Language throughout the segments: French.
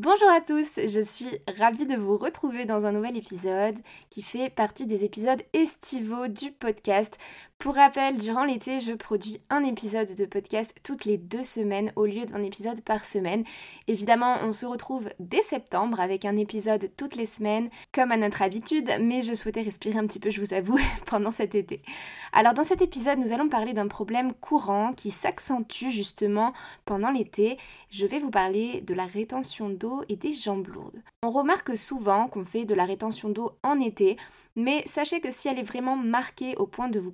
Bonjour à tous, je suis ravie de vous retrouver dans un nouvel épisode qui fait partie des épisodes estivaux du podcast. Pour rappel, durant l'été, je produis un épisode de podcast toutes les deux semaines au lieu d'un épisode par semaine. Évidemment, on se retrouve dès septembre avec un épisode toutes les semaines, comme à notre habitude, mais je souhaitais respirer un petit peu, je vous avoue, pendant cet été. Alors dans cet épisode, nous allons parler d'un problème courant qui s'accentue justement pendant l'été. Je vais vous parler de la rétention d'eau et des jambes lourdes. On remarque souvent qu'on fait de la rétention d'eau en été, mais sachez que si elle est vraiment marquée au point de vous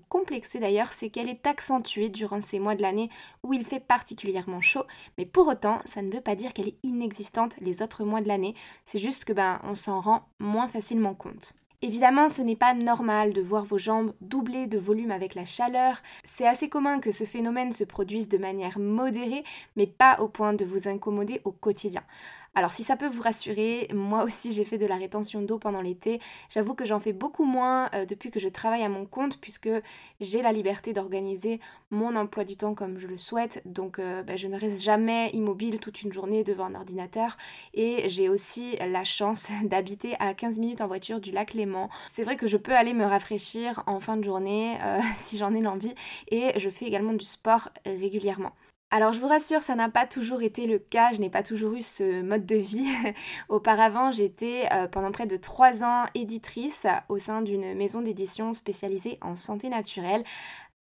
d'ailleurs, c'est qu'elle est accentuée durant ces mois de l'année où il fait particulièrement chaud, mais pour autant, ça ne veut pas dire qu'elle est inexistante les autres mois de l'année, c'est juste que ben on s'en rend moins facilement compte. Évidemment, ce n'est pas normal de voir vos jambes doubler de volume avec la chaleur. C'est assez commun que ce phénomène se produise de manière modérée, mais pas au point de vous incommoder au quotidien. Alors si ça peut vous rassurer, moi aussi j'ai fait de la rétention d'eau pendant l'été. J'avoue que j'en fais beaucoup moins euh, depuis que je travaille à mon compte puisque j'ai la liberté d'organiser mon emploi du temps comme je le souhaite. Donc euh, ben, je ne reste jamais immobile toute une journée devant un ordinateur. Et j'ai aussi la chance d'habiter à 15 minutes en voiture du lac Léman. C'est vrai que je peux aller me rafraîchir en fin de journée euh, si j'en ai l'envie. Et je fais également du sport régulièrement. Alors je vous rassure, ça n'a pas toujours été le cas, je n'ai pas toujours eu ce mode de vie. Auparavant, j'étais euh, pendant près de trois ans éditrice au sein d'une maison d'édition spécialisée en santé naturelle.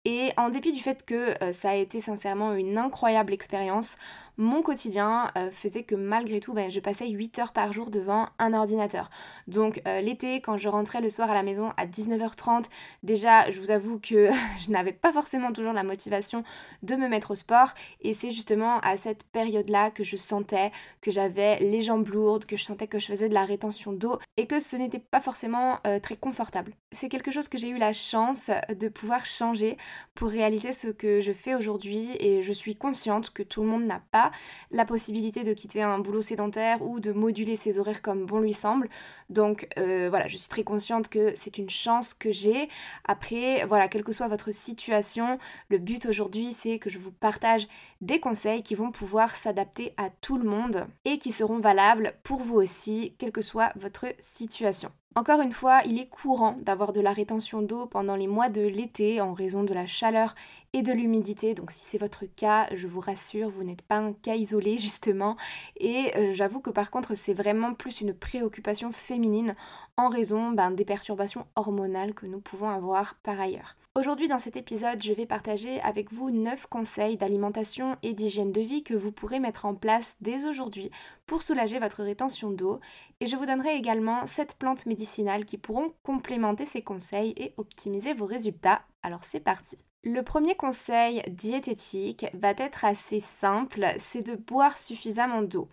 Et en dépit du fait que euh, ça a été sincèrement une incroyable expérience, mon quotidien euh, faisait que malgré tout, ben, je passais 8 heures par jour devant un ordinateur. Donc euh, l'été, quand je rentrais le soir à la maison à 19h30, déjà, je vous avoue que je n'avais pas forcément toujours la motivation de me mettre au sport. Et c'est justement à cette période-là que je sentais que j'avais les jambes lourdes, que je sentais que je faisais de la rétention d'eau et que ce n'était pas forcément euh, très confortable. C'est quelque chose que j'ai eu la chance de pouvoir changer pour réaliser ce que je fais aujourd'hui et je suis consciente que tout le monde n'a pas la possibilité de quitter un boulot sédentaire ou de moduler ses horaires comme bon lui semble. Donc euh, voilà, je suis très consciente que c'est une chance que j'ai. Après, voilà, quelle que soit votre situation, le but aujourd'hui, c'est que je vous partage des conseils qui vont pouvoir s'adapter à tout le monde et qui seront valables pour vous aussi, quelle que soit votre situation. Encore une fois, il est courant d'avoir de la rétention d'eau pendant les mois de l'été en raison de la chaleur et de l'humidité. Donc si c'est votre cas, je vous rassure, vous n'êtes pas un cas isolé justement. Et euh, j'avoue que par contre, c'est vraiment plus une préoccupation féminine en raison ben, des perturbations hormonales que nous pouvons avoir par ailleurs. Aujourd'hui dans cet épisode, je vais partager avec vous 9 conseils d'alimentation et d'hygiène de vie que vous pourrez mettre en place dès aujourd'hui pour soulager votre rétention d'eau et je vous donnerai également 7 plantes médicinales qui pourront complémenter ces conseils et optimiser vos résultats. Alors c'est parti le premier conseil diététique va être assez simple, c'est de boire suffisamment d'eau.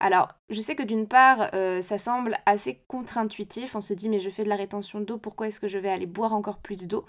Alors, je sais que d'une part, euh, ça semble assez contre-intuitif. On se dit, mais je fais de la rétention d'eau, pourquoi est-ce que je vais aller boire encore plus d'eau?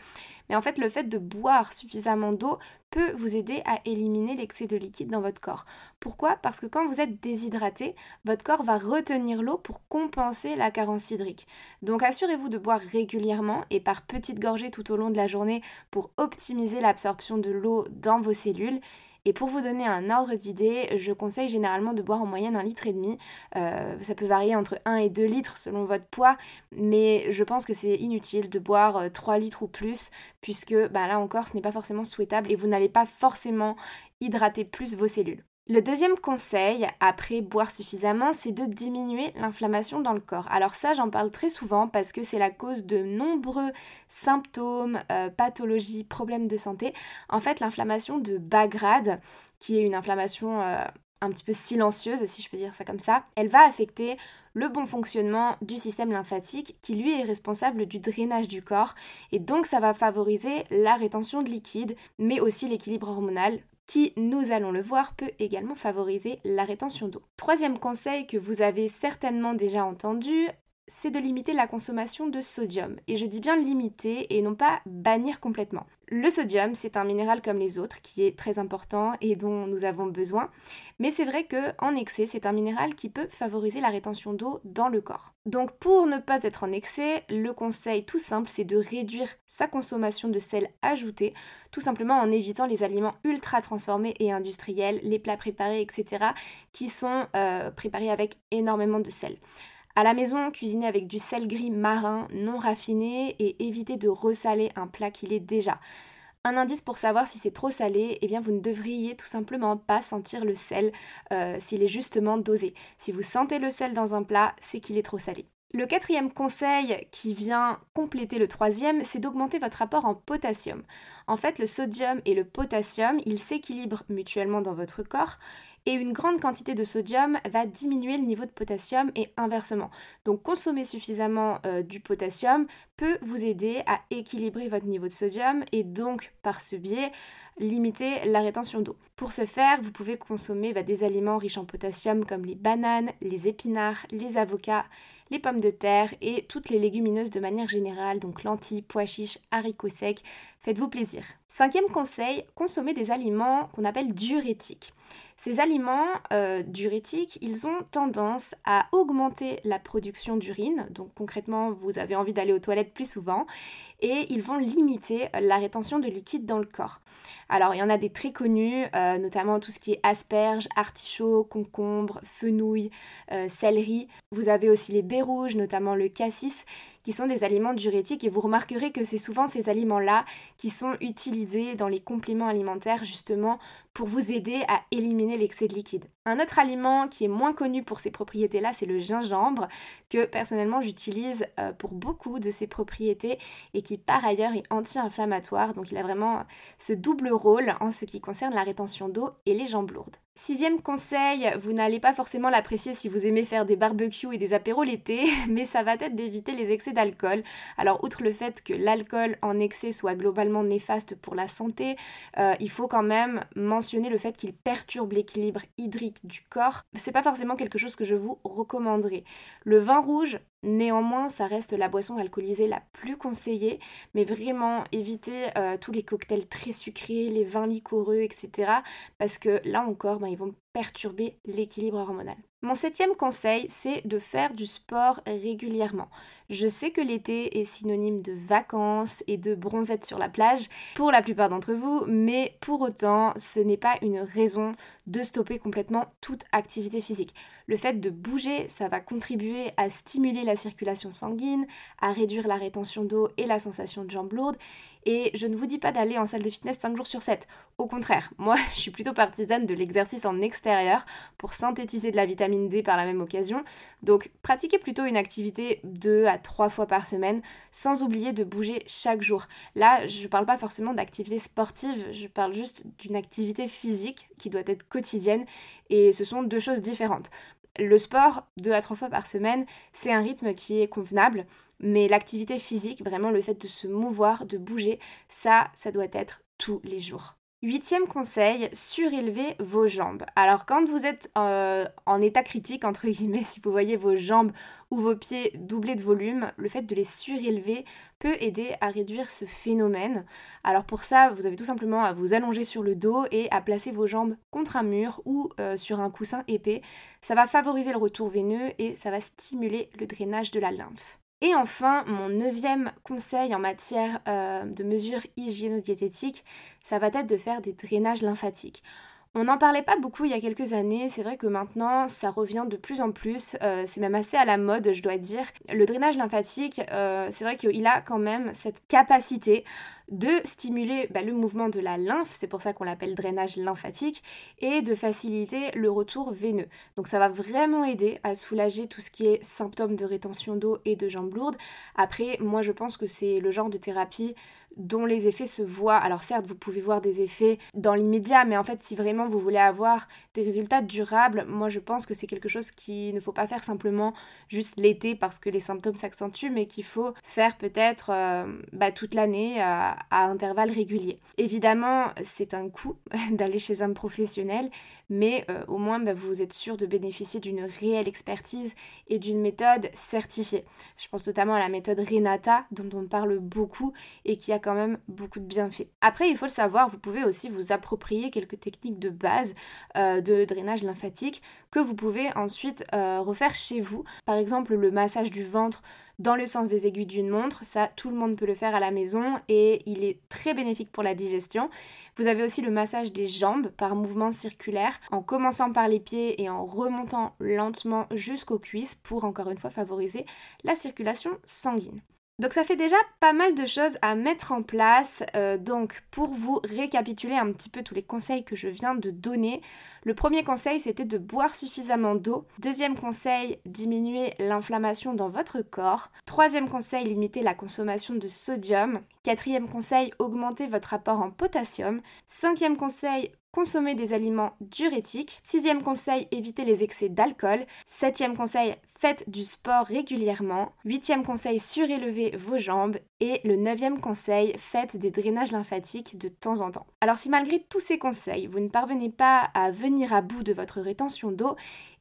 Mais en fait, le fait de boire suffisamment d'eau peut vous aider à éliminer l'excès de liquide dans votre corps. Pourquoi? Parce que quand vous êtes déshydraté, votre corps va retenir l'eau pour compenser la carence hydrique. Donc, assurez-vous de boire régulièrement et par petites gorgées tout au long de la journée pour optimiser l'absorption de l'eau dans vos cellules. Et pour vous donner un ordre d'idée, je conseille généralement de boire en moyenne un litre et demi. Euh, ça peut varier entre 1 et 2 litres selon votre poids, mais je pense que c'est inutile de boire 3 euh, litres ou plus, puisque bah, là encore, ce n'est pas forcément souhaitable et vous n'allez pas forcément hydrater plus vos cellules. Le deuxième conseil, après boire suffisamment, c'est de diminuer l'inflammation dans le corps. Alors ça, j'en parle très souvent parce que c'est la cause de nombreux symptômes, euh, pathologies, problèmes de santé. En fait, l'inflammation de bas grade, qui est une inflammation euh, un petit peu silencieuse, si je peux dire ça comme ça, elle va affecter le bon fonctionnement du système lymphatique qui lui est responsable du drainage du corps et donc ça va favoriser la rétention de liquide mais aussi l'équilibre hormonal qui, nous allons le voir, peut également favoriser la rétention d'eau. Troisième conseil que vous avez certainement déjà entendu, c'est de limiter la consommation de sodium. Et je dis bien limiter et non pas bannir complètement. Le sodium, c'est un minéral comme les autres qui est très important et dont nous avons besoin. Mais c'est vrai que en excès, c'est un minéral qui peut favoriser la rétention d'eau dans le corps. Donc pour ne pas être en excès, le conseil tout simple, c'est de réduire sa consommation de sel ajouté, tout simplement en évitant les aliments ultra transformés et industriels, les plats préparés, etc., qui sont euh, préparés avec énormément de sel. À la maison, cuisiner avec du sel gris marin non raffiné et éviter de ressaler un plat qu'il est déjà. Un indice pour savoir si c'est trop salé, eh bien vous ne devriez tout simplement pas sentir le sel euh, s'il est justement dosé. Si vous sentez le sel dans un plat, c'est qu'il est trop salé. Le quatrième conseil qui vient compléter le troisième, c'est d'augmenter votre apport en potassium. En fait, le sodium et le potassium, ils s'équilibrent mutuellement dans votre corps et une grande quantité de sodium va diminuer le niveau de potassium et inversement. Donc consommer suffisamment euh, du potassium peut vous aider à équilibrer votre niveau de sodium et donc par ce biais limiter la rétention d'eau. Pour ce faire, vous pouvez consommer bah, des aliments riches en potassium comme les bananes, les épinards, les avocats, les pommes de terre et toutes les légumineuses de manière générale, donc lentilles, pois chiches, haricots secs. Faites-vous plaisir. Cinquième conseil, consommez des aliments qu'on appelle diurétiques. Ces aliments euh, diurétiques, ils ont tendance à augmenter la production d'urine, donc concrètement vous avez envie d'aller aux toilettes plus souvent, et ils vont limiter la rétention de liquide dans le corps. Alors il y en a des très connus, euh, notamment tout ce qui est asperges, artichauts, concombres, fenouil, euh, céleri. Vous avez aussi les baies rouges, notamment le cassis, qui sont des aliments diurétiques et vous remarquerez que c'est souvent ces aliments-là qui sont utilisés dans les compléments alimentaires justement pour vous aider à éliminer l'excès de liquide. Un autre aliment qui est moins connu pour ces propriétés-là, c'est le gingembre, que personnellement j'utilise euh, pour beaucoup de ses propriétés et qui par ailleurs est anti-inflammatoire, donc il a vraiment ce double rôle en ce qui concerne la rétention d'eau et les jambes lourdes. Sixième conseil, vous n'allez pas forcément l'apprécier si vous aimez faire des barbecues et des apéros l'été, mais ça va être d'éviter les excès d'alcool. Alors outre le fait que l'alcool en excès soit globalement néfaste pour la santé, euh, il faut quand même mentionner le fait qu'il perturbe l'équilibre hydrique du corps. C'est pas forcément quelque chose que je vous recommanderais. Le vin rouge, Néanmoins, ça reste la boisson alcoolisée la plus conseillée, mais vraiment évitez euh, tous les cocktails très sucrés, les vins liquoreux, etc. Parce que là encore, ben, ils vont perturber l'équilibre hormonal. Mon septième conseil, c'est de faire du sport régulièrement. Je sais que l'été est synonyme de vacances et de bronzette sur la plage pour la plupart d'entre vous, mais pour autant, ce n'est pas une raison de stopper complètement toute activité physique. Le fait de bouger, ça va contribuer à stimuler la circulation sanguine, à réduire la rétention d'eau et la sensation de jambes lourdes. Et je ne vous dis pas d'aller en salle de fitness 5 jours sur 7. Au contraire, moi je suis plutôt partisane de l'exercice en extérieur pour synthétiser de la vitamine Par la même occasion. Donc pratiquez plutôt une activité 2 à 3 fois par semaine sans oublier de bouger chaque jour. Là, je ne parle pas forcément d'activité sportive, je parle juste d'une activité physique qui doit être quotidienne et ce sont deux choses différentes. Le sport, deux à trois fois par semaine, c'est un rythme qui est convenable, mais l'activité physique, vraiment le fait de se mouvoir, de bouger, ça, ça doit être tous les jours. Huitième conseil, surélevez vos jambes. Alors quand vous êtes euh, en état critique, entre guillemets, si vous voyez vos jambes ou vos pieds doublés de volume, le fait de les surélever peut aider à réduire ce phénomène. Alors pour ça, vous avez tout simplement à vous allonger sur le dos et à placer vos jambes contre un mur ou euh, sur un coussin épais. Ça va favoriser le retour veineux et ça va stimuler le drainage de la lymphe. Et enfin, mon neuvième conseil en matière euh, de mesures hygiéno-diététiques, ça va être de faire des drainages lymphatiques. On n'en parlait pas beaucoup il y a quelques années, c'est vrai que maintenant ça revient de plus en plus, euh, c'est même assez à la mode je dois dire. Le drainage lymphatique, euh, c'est vrai qu'il a quand même cette capacité de stimuler bah, le mouvement de la lymphe, c'est pour ça qu'on l'appelle drainage lymphatique, et de faciliter le retour veineux. Donc ça va vraiment aider à soulager tout ce qui est symptômes de rétention d'eau et de jambes lourdes. Après, moi je pense que c'est le genre de thérapie dont les effets se voient. Alors certes, vous pouvez voir des effets dans l'immédiat, mais en fait, si vraiment vous voulez avoir des résultats durables, moi je pense que c'est quelque chose qu'il ne faut pas faire simplement juste l'été parce que les symptômes s'accentuent, mais qu'il faut faire peut-être euh, bah, toute l'année, à, à intervalles réguliers. Évidemment, c'est un coût d'aller chez un professionnel, mais euh, au moins bah, vous êtes sûr de bénéficier d'une réelle expertise et d'une méthode certifiée. Je pense notamment à la méthode Renata, dont on parle beaucoup et qui a quand même beaucoup de bienfaits. Après, il faut le savoir, vous pouvez aussi vous approprier quelques techniques de base euh, de drainage lymphatique que vous pouvez ensuite euh, refaire chez vous. Par exemple, le massage du ventre dans le sens des aiguilles d'une montre. Ça, tout le monde peut le faire à la maison et il est très bénéfique pour la digestion. Vous avez aussi le massage des jambes par mouvement circulaire en commençant par les pieds et en remontant lentement jusqu'aux cuisses pour encore une fois favoriser la circulation sanguine. Donc ça fait déjà pas mal de choses à mettre en place. Euh, donc pour vous récapituler un petit peu tous les conseils que je viens de donner, le premier conseil c'était de boire suffisamment d'eau. Deuxième conseil, diminuer l'inflammation dans votre corps. Troisième conseil, limiter la consommation de sodium. Quatrième conseil, augmenter votre apport en potassium. Cinquième conseil, consommer des aliments diurétiques. Sixième conseil, éviter les excès d'alcool. Septième conseil, faites du sport régulièrement. Huitième conseil, surélevez vos jambes. Et le neuvième conseil, faites des drainages lymphatiques de temps en temps. Alors si malgré tous ces conseils, vous ne parvenez pas à venir à bout de votre rétention d'eau,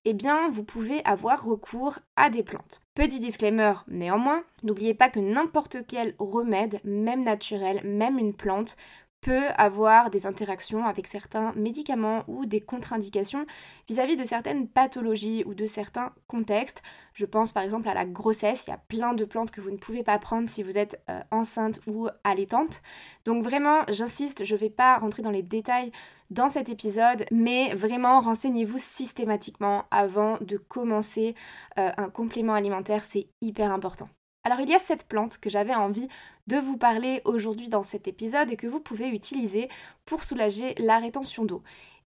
eh bien vous pouvez avoir recours à des plantes. Petit disclaimer néanmoins, n'oubliez pas que n'importe quel remède, même naturel, même une plante, peut avoir des interactions avec certains médicaments ou des contre-indications vis-à-vis de certaines pathologies ou de certains contextes. Je pense par exemple à la grossesse, il y a plein de plantes que vous ne pouvez pas prendre si vous êtes euh, enceinte ou allaitante. Donc vraiment, j'insiste, je ne vais pas rentrer dans les détails dans cet épisode, mais vraiment renseignez-vous systématiquement avant de commencer euh, un complément alimentaire, c'est hyper important. Alors il y a cette plante que j'avais envie de vous parler aujourd'hui dans cet épisode et que vous pouvez utiliser pour soulager la rétention d'eau.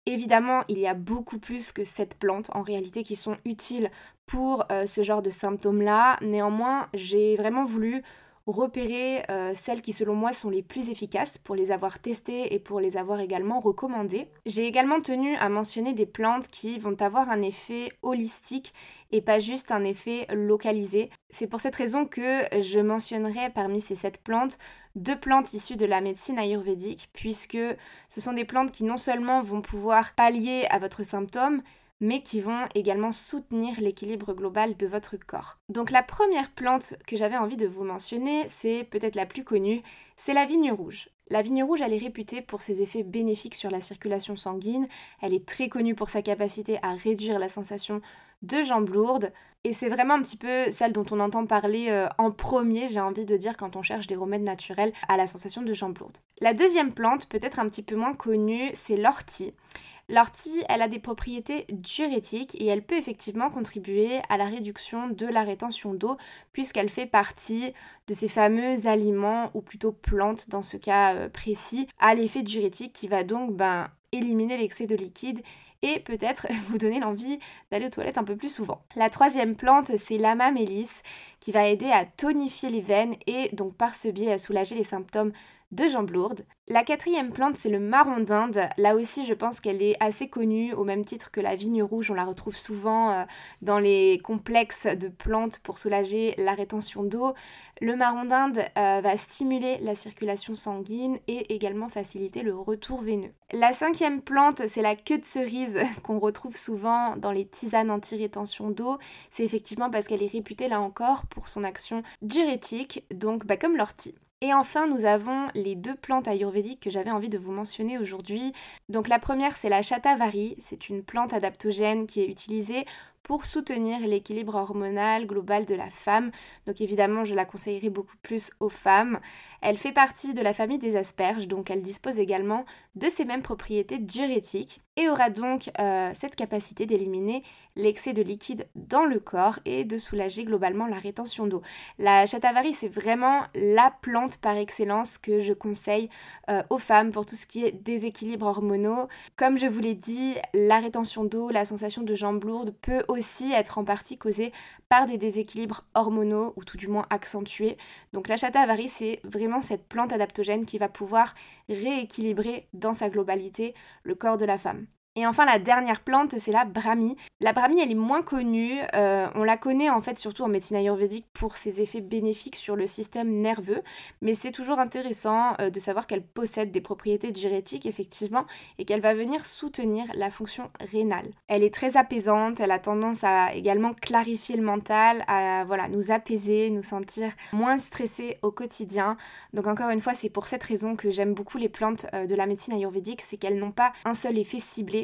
Évidemment, il y a beaucoup plus que cette plante en réalité qui sont utiles pour euh, ce genre de symptômes-là. Néanmoins, j'ai vraiment voulu repérer euh, celles qui selon moi sont les plus efficaces pour les avoir testées et pour les avoir également recommandées. J'ai également tenu à mentionner des plantes qui vont avoir un effet holistique et pas juste un effet localisé. C'est pour cette raison que je mentionnerai parmi ces sept plantes deux plantes issues de la médecine ayurvédique puisque ce sont des plantes qui non seulement vont pouvoir pallier à votre symptôme, mais qui vont également soutenir l'équilibre global de votre corps. Donc la première plante que j'avais envie de vous mentionner, c'est peut-être la plus connue, c'est la vigne rouge. La vigne rouge, elle est réputée pour ses effets bénéfiques sur la circulation sanguine, elle est très connue pour sa capacité à réduire la sensation de jambes lourdes, et c'est vraiment un petit peu celle dont on entend parler euh, en premier, j'ai envie de dire, quand on cherche des remèdes naturels à la sensation de jambes lourdes. La deuxième plante, peut-être un petit peu moins connue, c'est l'ortie. L'ortie, elle a des propriétés diurétiques et elle peut effectivement contribuer à la réduction de la rétention d'eau puisqu'elle fait partie de ces fameux aliments ou plutôt plantes dans ce cas euh, précis à l'effet diurétique qui va donc ben, éliminer l'excès de liquide et peut-être vous donner l'envie d'aller aux toilettes un peu plus souvent. La troisième plante, c'est l'ama qui va aider à tonifier les veines et donc par ce biais à soulager les symptômes de jambes lourdes. La quatrième plante, c'est le marron d'Inde. Là aussi, je pense qu'elle est assez connue, au même titre que la vigne rouge. On la retrouve souvent euh, dans les complexes de plantes pour soulager la rétention d'eau. Le marron d'Inde euh, va stimuler la circulation sanguine et également faciliter le retour veineux. La cinquième plante, c'est la queue de cerise qu'on retrouve souvent dans les tisanes anti-rétention d'eau. C'est effectivement parce qu'elle est réputée là encore pour son action diurétique, donc bah, comme l'ortie. Et enfin, nous avons les deux plantes ayurvédiques que j'avais envie de vous mentionner aujourd'hui. Donc la première, c'est la chatavari. C'est une plante adaptogène qui est utilisée pour soutenir l'équilibre hormonal global de la femme. Donc évidemment, je la conseillerais beaucoup plus aux femmes. Elle fait partie de la famille des asperges, donc elle dispose également de ces mêmes propriétés diurétiques et aura donc euh, cette capacité d'éliminer l'excès de liquide dans le corps et de soulager globalement la rétention d'eau. La chatavari, c'est vraiment la plante par excellence que je conseille euh, aux femmes pour tout ce qui est déséquilibre hormonaux. Comme je vous l'ai dit, la rétention d'eau, la sensation de jambes lourdes peut aussi être en partie causée par des déséquilibres hormonaux ou tout du moins accentués. Donc la chatavari, c'est vraiment cette plante adaptogène qui va pouvoir rééquilibrer dans sa globalité le corps de la femme. Et enfin, la dernière plante, c'est la brahmi. La brahmi, elle est moins connue. Euh, on la connaît en fait surtout en médecine ayurvédique pour ses effets bénéfiques sur le système nerveux. Mais c'est toujours intéressant euh, de savoir qu'elle possède des propriétés diurétiques, effectivement, et qu'elle va venir soutenir la fonction rénale. Elle est très apaisante. Elle a tendance à également clarifier le mental, à voilà, nous apaiser, nous sentir moins stressés au quotidien. Donc encore une fois, c'est pour cette raison que j'aime beaucoup les plantes euh, de la médecine ayurvédique, c'est qu'elles n'ont pas un seul effet ciblé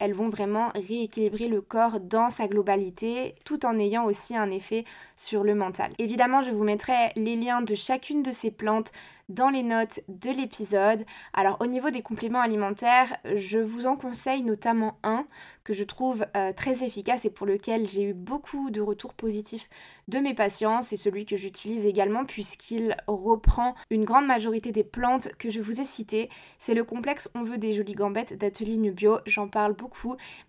elles vont vraiment rééquilibrer le corps dans sa globalité tout en ayant aussi un effet sur le mental. Évidemment, je vous mettrai les liens de chacune de ces plantes dans les notes de l'épisode. Alors au niveau des compléments alimentaires, je vous en conseille notamment un que je trouve euh, très efficace et pour lequel j'ai eu beaucoup de retours positifs de mes patients. C'est celui que j'utilise également puisqu'il reprend une grande majorité des plantes que je vous ai citées. C'est le complexe On veut des jolies gambettes d'Atelier Nubio. J'en parle beaucoup,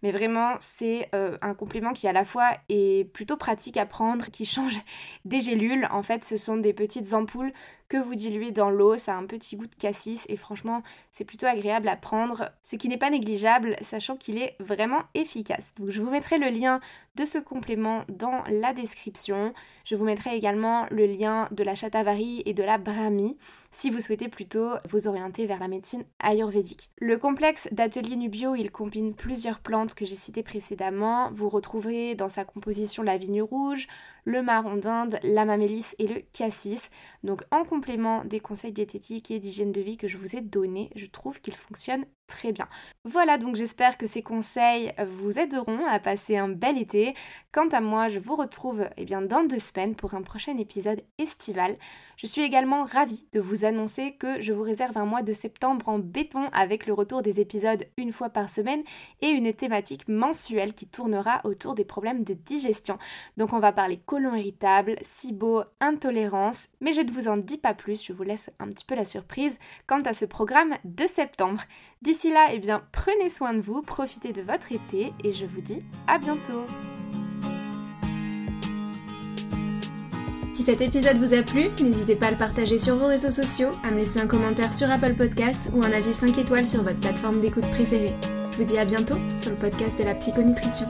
mais vraiment c'est euh, un complément qui à la fois est plutôt pratique à prendre, qui change des gélules. En fait, ce sont des petites ampoules que vous diluez dans l'eau, ça a un petit goût de cassis et franchement c'est plutôt agréable à prendre, ce qui n'est pas négligeable sachant qu'il est vraiment efficace. Donc je vous mettrai le lien de ce complément dans la description. Je vous mettrai également le lien de la chatavari et de la brahmi si vous souhaitez plutôt vous orienter vers la médecine ayurvédique. Le complexe d'atelier Nubio, il combine plusieurs plantes que j'ai citées précédemment. Vous retrouverez dans sa composition la vigne rouge, le marron d'Inde, la mamélis et le cassis. Donc en complément des conseils diététiques et d'hygiène de vie que je vous ai donnés, je trouve qu'il fonctionne très bien. Voilà, donc j'espère que ces conseils vous aideront à passer un bel été. Quant à moi, je vous retrouve eh bien, dans deux semaines pour un prochain épisode estival. Je suis également ravie de vous annoncer que je vous réserve un mois de septembre en béton avec le retour des épisodes une fois par semaine et une thématique mensuelle qui tournera autour des problèmes de digestion. Donc on va parler colon irritable, SIBO, intolérance, mais je ne vous en dis pas plus, je vous laisse un petit peu la surprise quant à ce programme de septembre. D'ici là, eh bien, prenez soin de vous, profitez de votre été et je vous dis à bientôt. Si cet épisode vous a plu, n'hésitez pas à le partager sur vos réseaux sociaux, à me laisser un commentaire sur Apple Podcast ou un avis 5 étoiles sur votre plateforme d'écoute préférée. Je vous dis à bientôt sur le podcast de la psychonutrition.